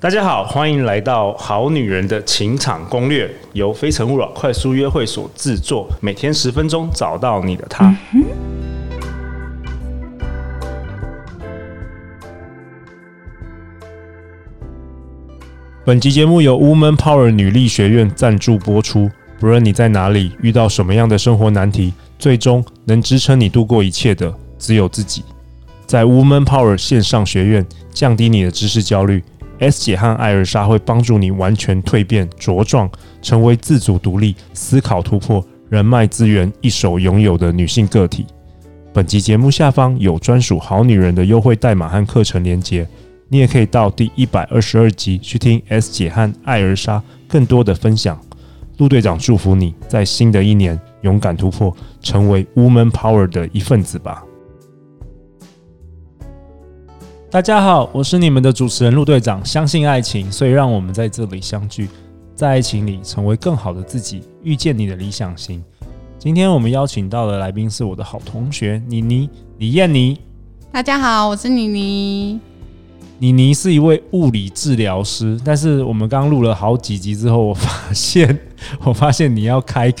大家好，欢迎来到《好女人的情场攻略》，由非诚勿扰快速约会所制作，每天十分钟，找到你的他。本集节目由 Woman Power 女力学院赞助播出。不论你在哪里，遇到什么样的生活难题，最终能支撑你度过一切的，只有自己。在 Woman Power 线上学院，降低你的知识焦虑。S 姐和艾尔莎会帮助你完全蜕变茁壮，成为自主独立、思考突破、人脉资源一手拥有的女性个体。本集节目下方有专属好女人的优惠代码和课程连接，你也可以到第一百二十二集去听 S 姐和艾尔莎更多的分享。陆队长祝福你在新的一年勇敢突破，成为 Woman Power 的一份子吧。大家好，我是你们的主持人陆队长。相信爱情，所以让我们在这里相聚，在爱情里成为更好的自己，遇见你的理想型。今天我们邀请到的来宾是我的好同学妮妮李燕妮。大家好，我是妮妮。妮妮是一位物理治疗师，但是我们刚录了好几集之后，我发现，我发现你要开。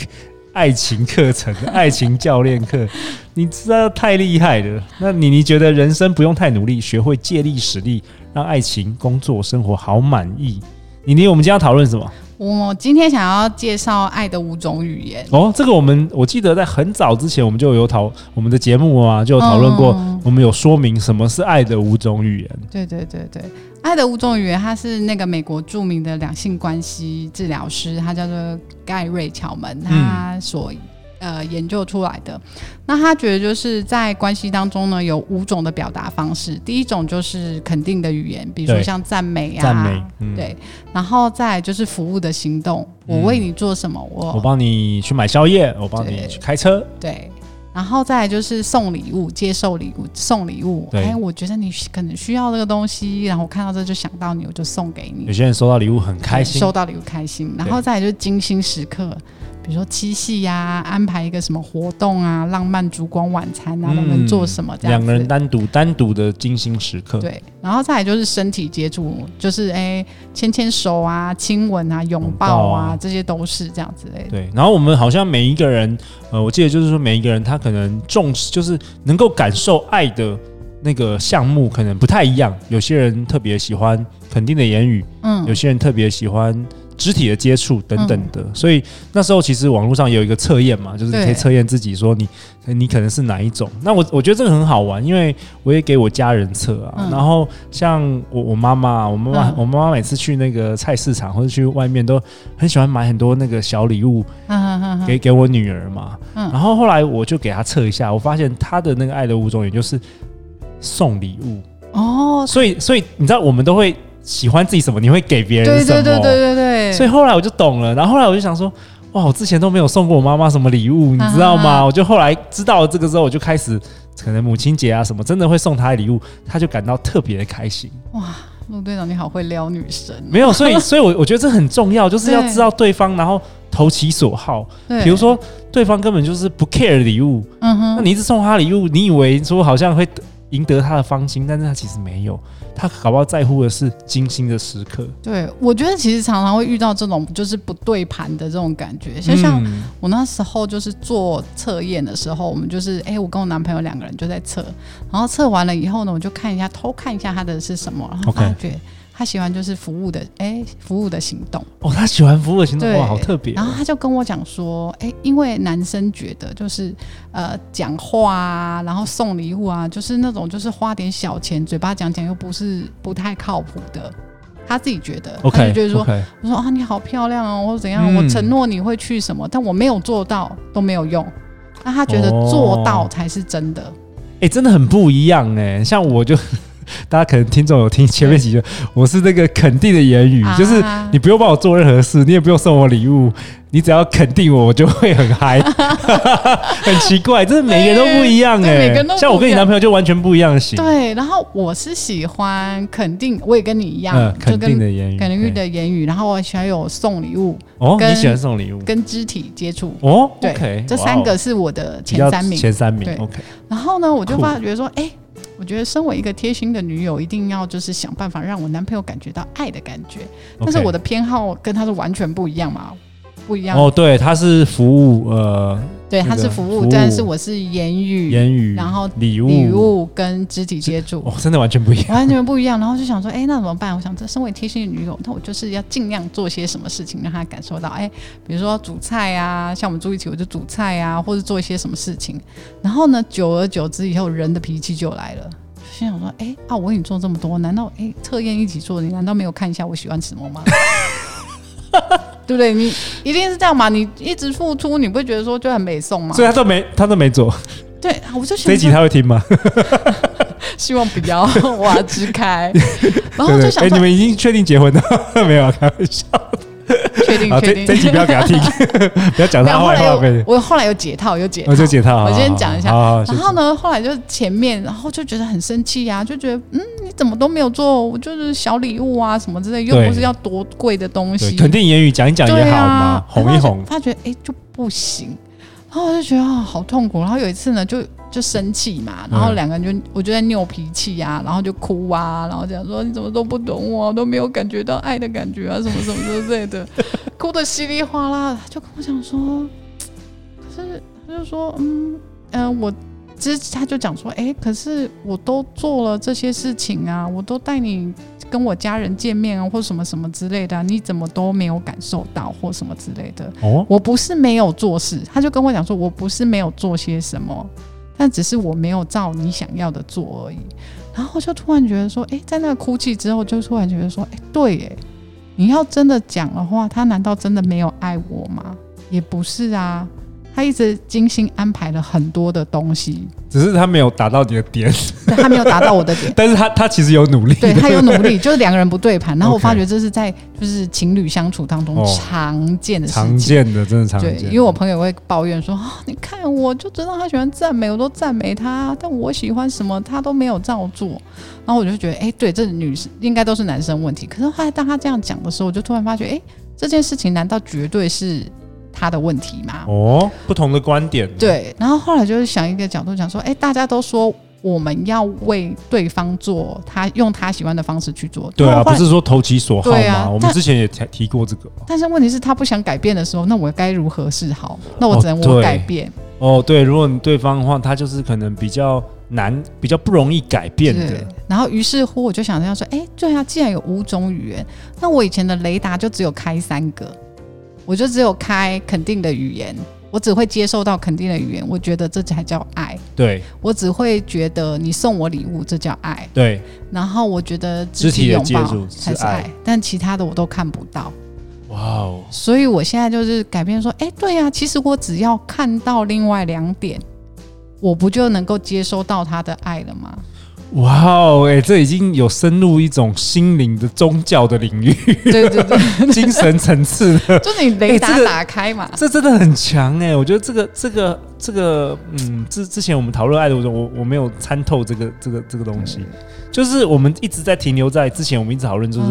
爱情课程、爱情教练课，你知道太厉害了。那你你觉得人生不用太努力，学会借力使力，让爱情、工作、生活好满意？妮妮，我们今天要讨论什么？我今天想要介绍爱的五种语言。哦，这个我们我记得在很早之前我们就有讨我们的节目啊，就有讨论过，嗯、我们有说明什么是爱的五种语言。对对对对，爱的五种语言，他是那个美国著名的两性关系治疗师，他叫做盖瑞乔门，他所。嗯呃，研究出来的，那他觉得就是在关系当中呢，有五种的表达方式。第一种就是肯定的语言，比如说像赞美啊，赞美，嗯、对，然后再就是服务的行动，我为你做什么，我我帮你去买宵夜，我帮你去开车，对，然后再来就是送礼物，接受礼物，送礼物，哎，我觉得你可能需要这个东西，然后我看到这就想到你，我就送给你。有些人收到礼物很开心，收到礼物开心，然后再来就是精心时刻。比如说七夕呀、啊，安排一个什么活动啊，浪漫烛光晚餐啊，都能做什么这样？两个人单独单独的精心时刻。对，然后再来就是身体接触，就是哎牵牵手啊，亲吻啊，拥抱啊，这些都是这样子类的。对，然后我们好像每一个人，呃，我记得就是说每一个人他可能重视，就是能够感受爱的那个项目可能不太一样。有些人特别喜欢肯定的言语，嗯，有些人特别喜欢。肢体的接触等等的，嗯、所以那时候其实网络上也有一个测验嘛，就是你可以测验自己说你你可能是哪一种。那我我觉得这个很好玩，因为我也给我家人测啊。嗯、然后像我我妈妈，我妈妈、嗯、我妈妈每次去那个菜市场或者去外面都很喜欢买很多那个小礼物给给我女儿嘛。嗯、然后后来我就给她测一下，我发现她的那个爱的五种也就是送礼物哦。所以所以你知道我们都会。喜欢自己什么，你会给别人什么？对对对对对对。所以后来我就懂了，然后后来我就想说，哇，我之前都没有送过我妈妈什么礼物，你知道吗？我就后来知道了这个之后，我就开始可能母亲节啊什么，真的会送她礼物，她就感到特别的开心。哇，陆队长你好会撩女生。没有，所以 所以，我我觉得这很重要，就是要知道对方，然后投其所好。对，比如说对方根本就是不 care 礼物，嗯哼，那你一直送他礼物，你以为说好像会赢得他的芳心，但是他其实没有。他搞不好在乎的是精心的时刻。对，我觉得其实常常会遇到这种就是不对盘的这种感觉。就像我那时候就是做测验的时候，我们就是哎，我跟我男朋友两个人就在测，然后测完了以后呢，我就看一下偷看一下他的是什么，然后发觉。Okay. 他喜欢就是服务的，哎、欸，服务的行动。哦，他喜欢服务的行动，对哇，好特别、哦。然后他就跟我讲说，哎、欸，因为男生觉得就是，呃，讲话啊，然后送礼物啊，就是那种就是花点小钱，嘴巴讲讲又不是不太靠谱的。他自己觉得，okay, 他就觉得说，okay 我说啊，你好漂亮哦，或者怎样，嗯、我承诺你会去什么，但我没有做到都没有用。那他觉得做到才是真的。哎、欸，真的很不一样哎，像我就。大家可能听众有听前面几句，我是那个肯定的言语，就是你不用帮我做任何事，你也不用送我礼物，你只要肯定我，我就会很嗨。很奇怪，这是每个人都不一样哎，像我跟你男朋友就完全不一样型。对，然后我是喜欢肯定，我也跟你一样，肯定的言语，肯定的言语。然后我喜欢有送礼物哦，你喜欢送礼物，跟肢体接触哦。对，这三个是我的前三名，前三名。OK。然后呢，我就发觉说，哎。我觉得身为一个贴心的女友，一定要就是想办法让我男朋友感觉到爱的感觉。但是我的偏好跟他是完全不一样嘛。不一样哦，对，他是服务，呃，对，他是服务，但是我是言语，言语，然后礼物，礼物跟肢体接触，哦，真的完全不一样，完全不一样。然后就想说，哎，那怎么办？我想，这身为贴心的女友，那我就是要尽量做些什么事情，让他感受到，哎，比如说煮菜啊，像我们住一起，我就煮菜啊，或者做一些什么事情。然后呢，久而久之以后，人的脾气就来了。心想说，哎，啊，我为你做这么多，难道哎，测验一起做，你难道没有看一下我喜欢什么吗？对不对？你一定是这样嘛？你一直付出，你不会觉得说就很美送吗？所以他都没，他都没做。对，我就这一集他会听吗？希望不要，我要支开。然后就想，哎，你们已经确定结婚了？没有，开玩笑。确定确定，这集不要给他听，不要讲他坏话。我后来有解套，有解套，我就解套。我先讲一下。然后呢，后来就前面，然后就觉得很生气呀，就觉得嗯，你怎么都没有做？我就是小礼物啊什么之类，又不是要多贵的东西。肯定言语讲一讲也好嘛，哄一哄。他觉得哎就不行，然后我就觉得啊好痛苦。然后有一次呢，就。就生气嘛，然后两个人就我就在拗脾气啊，然后就哭啊，然后讲说你怎么都不懂我，都没有感觉到爱的感觉啊，什么什么之类的，哭的稀里哗啦，就跟我讲说，可是他就说嗯嗯、呃，我之他就讲说，哎，可是我都做了这些事情啊，我都带你跟我家人见面啊，或什么什么之类的，你怎么都没有感受到或什么之类的？哦，我不是没有做事，他就跟我讲说，我不是没有做些什么。但只是我没有照你想要的做而已，然后就突然觉得说，哎，在那个哭泣之后，就突然觉得说，哎，对，哎，你要真的讲的话，他难道真的没有爱我吗？也不是啊。他一直精心安排了很多的东西，只是他没有达到你的点，对，他没有达到我的点，但是他他其实有努力，对，他有努力，就是两个人不对盘，然后我发觉这是在就是情侣相处当中常见的事情，常见的真的常见，对，因为我朋友会抱怨说啊，你看我就知道他喜欢赞美，我都赞美他，但我喜欢什么他都没有照做，然后我就觉得哎，对，这女生应该都是男生问题，可是后来当他这样讲的时候，我就突然发觉，哎，这件事情难道绝对是？他的问题嘛？哦，不同的观点。对，然后后来就是想一个角度讲说，哎，大家都说我们要为对方做，他用他喜欢的方式去做。对啊，不是说投其所好吗？我们之前也提提过这个。但是问题是，他不想改变的时候，那我该如何是好？那我只能我改变。哦，对，如果你对方的话，他就是可能比较难，比较不容易改变的。然后于是乎，我就想这样说，哎，对啊，既然有五种语言，那我以前的雷达就只有开三个。我就只有开肯定的语言，我只会接受到肯定的语言，我觉得这才叫爱。对，我只会觉得你送我礼物，这叫爱。对，然后我觉得肢体拥抱才是爱，但其他的我都看不到。哇哦！所以我现在就是改变说，哎，对呀，其实我只要看到另外两点，我不就能够接收到他的爱了吗？哇哦，哎，这已经有深入一种心灵的宗教的领域，对对对，精神层次的，就你雷达打开嘛，这真的很强哎！我觉得这个这个这个，嗯，之之前我们讨论爱的时候，我我没有参透这个这个这个东西，就是我们一直在停留在之前，我们一直讨论就是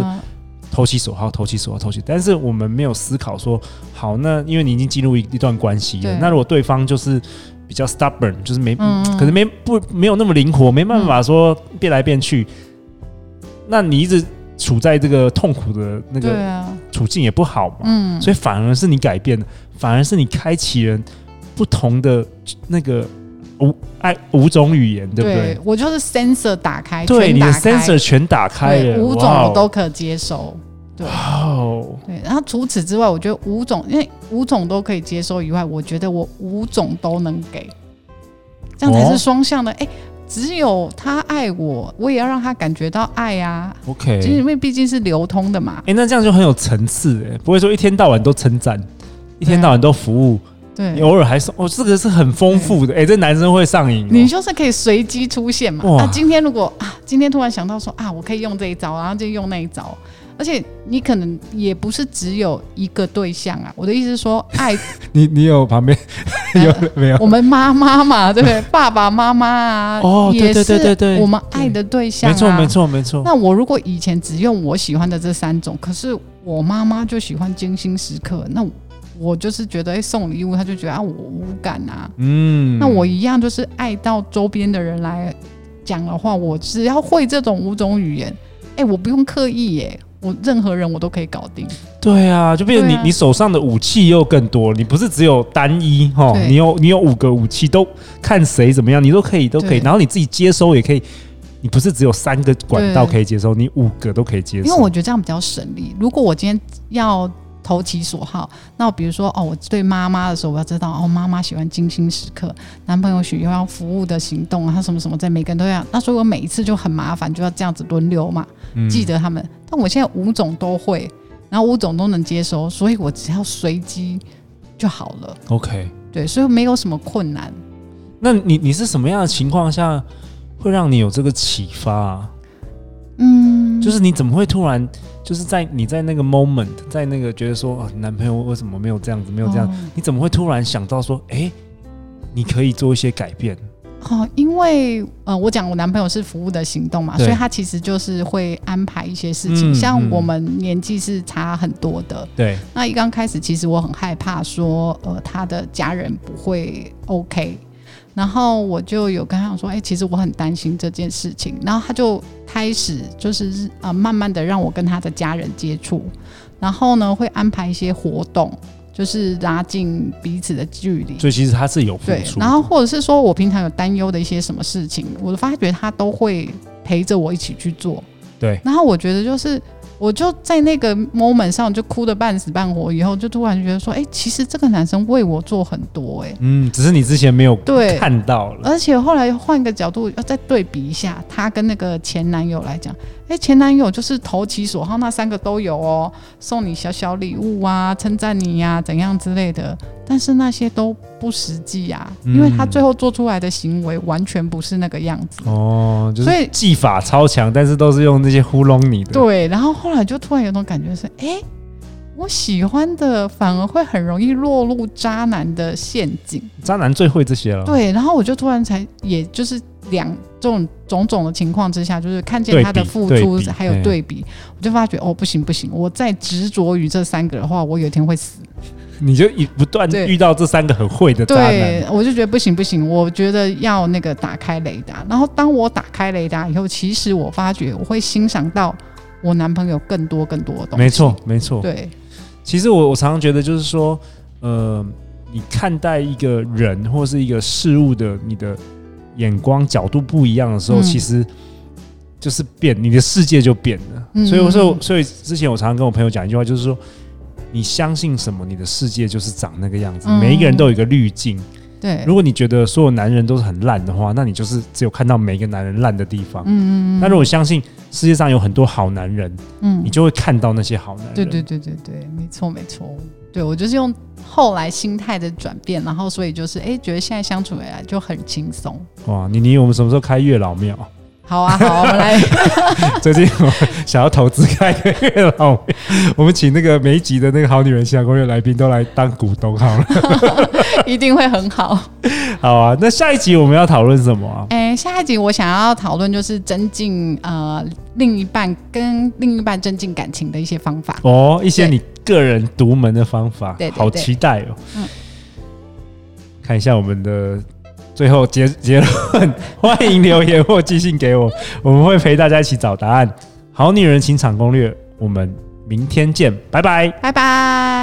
投其所好，投其所好，投其，但是我们没有思考说，好，那因为你已经进入一一段关系了，那如果对方就是。比较 stubborn，就是没，嗯、可能没不没有那么灵活，没办法说变来变去。嗯、那你一直处在这个痛苦的那个处境也不好嘛。嗯，所以反而是你改变了，反而是你开启人不同的那个五爱五种语言，对不对？对，我就是 sensor 打开，对，你的 sensor 全打开了，五种我都可接受。对，哦，对，然后除此之外，我觉得五种，因为五种都可以接收以外，我觉得我五种都能给，这样才是双向的。哎、哦，只有他爱我，我也要让他感觉到爱呀。OK，因为毕竟是流通的嘛。哎，那这样就很有层次，哎，不会说一天到晚都称赞，一天到晚都服务，对，偶尔还说，哦，这个是很丰富的。哎，这男生会上瘾，你就是可以随机出现嘛。那啊，今天如果啊，今天突然想到说啊，我可以用这一招，然后就用那一招。而且你可能也不是只有一个对象啊，我的意思是说，爱你，你有旁边 有没有？我们妈妈嘛，对不对？爸爸妈妈啊，哦，对对对对对，我们爱的对象，没错没错没错。那我如果以前只用我喜欢的这三种，可是我妈妈就喜欢精心时刻，那我就是觉得送礼物，她就觉得啊我无感啊，嗯，那我一样就是爱到周边的人来。讲的话，我只要会这种五种语言，哎，我不用刻意耶，我任何人我都可以搞定。对啊，就变成你、啊、你手上的武器又更多，你不是只有单一哈，你有你有五个武器，都看谁怎么样，你都可以都可以，然后你自己接收也可以。你不是只有三个管道可以接收，你五个都可以接收。因为我觉得这样比较省力。如果我今天要投其所好，那比如说哦，我对妈妈的时候，我要知道哦，妈妈喜欢精心时刻，男朋友喜欢服务的行动，他什么什么，在每个人都要。那所以我每一次就很麻烦，就要这样子轮流嘛，嗯、记得他们。但我现在五种都会，然后五种都能接收，所以我只要随机就好了。OK，对，所以没有什么困难。那你你是什么样的情况下？会让你有这个启发啊，嗯，就是你怎么会突然就是在你在那个 moment，在那个觉得说啊，男朋友为什么没有这样子，没有这样，哦、你怎么会突然想到说，哎，你可以做一些改变？哦，因为呃，我讲我男朋友是服务的行动嘛，所以他其实就是会安排一些事情，嗯、像我们年纪是差很多的，对。那一刚开始，其实我很害怕说，呃，他的家人不会 OK。然后我就有跟他讲说，哎、欸，其实我很担心这件事情。然后他就开始就是呃，慢慢的让我跟他的家人接触，然后呢，会安排一些活动，就是拉近彼此的距离。所以其实他是有付出。对，然后或者是说我平常有担忧的一些什么事情，我发觉他都会陪着我一起去做。对。然后我觉得就是。我就在那个 moment 上就哭得半死半活，以后就突然觉得说，哎、欸，其实这个男生为我做很多、欸，哎，嗯，只是你之前没有对看到了，而且后来换个角度要再对比一下，他跟那个前男友来讲。哎、欸，前男友就是投其所好，那三个都有哦，送你小小礼物啊，称赞你呀、啊，怎样之类的。但是那些都不实际呀、啊，嗯、因为他最后做出来的行为完全不是那个样子。哦，就是所以技法超强，但是都是用那些糊弄你的。对，然后后来就突然有种感觉是，哎、欸，我喜欢的反而会很容易落入渣男的陷阱。渣男最会这些了。对，然后我就突然才，也就是。两这种种种的情况之下，就是看见他的付出还有对比，我就发觉哦，不行不行，我再执着于这三个的话，我有一天会死。你就一不断遇到这三个很会的渣男，对，我就觉得不行不行，我觉得要那个打开雷达。然后当我打开雷达以后，其实我发觉我会欣赏到我男朋友更多更多的东西。没错没错，对。其实我我常常觉得就是说，呃，你看待一个人或是一个事物的你的。眼光角度不一样的时候，嗯、其实就是变，你的世界就变了。嗯、所以我说，所以之前我常常跟我朋友讲一句话，就是说，你相信什么，你的世界就是长那个样子。嗯、每一个人都有一个滤镜。对，如果你觉得所有男人都是很烂的话，那你就是只有看到每一个男人烂的地方。嗯嗯。那如果相信世界上有很多好男人，嗯，你就会看到那些好男人。对对对对对，没错没错。对，我就是用后来心态的转变，然后所以就是哎，觉得现在相处起来就很轻松。哇，妮妮，我们什么时候开月老庙？好啊，好，我们来。最近我想要投资开个月老庙，我们请那个每一集的那个好女人情感攻略来宾都来当股东好了，一定会很好。好啊，那下一集我们要讨论什么啊？哎，下一集我想要讨论就是增进呃另一半跟另一半增进感情的一些方法哦，一些你个人独门的方法，对，好期待哦。嗯，看一下我们的。最后结结论，欢迎留言或寄信给我，我们会陪大家一起找答案。好女人情场攻略，我们明天见，拜拜，拜拜。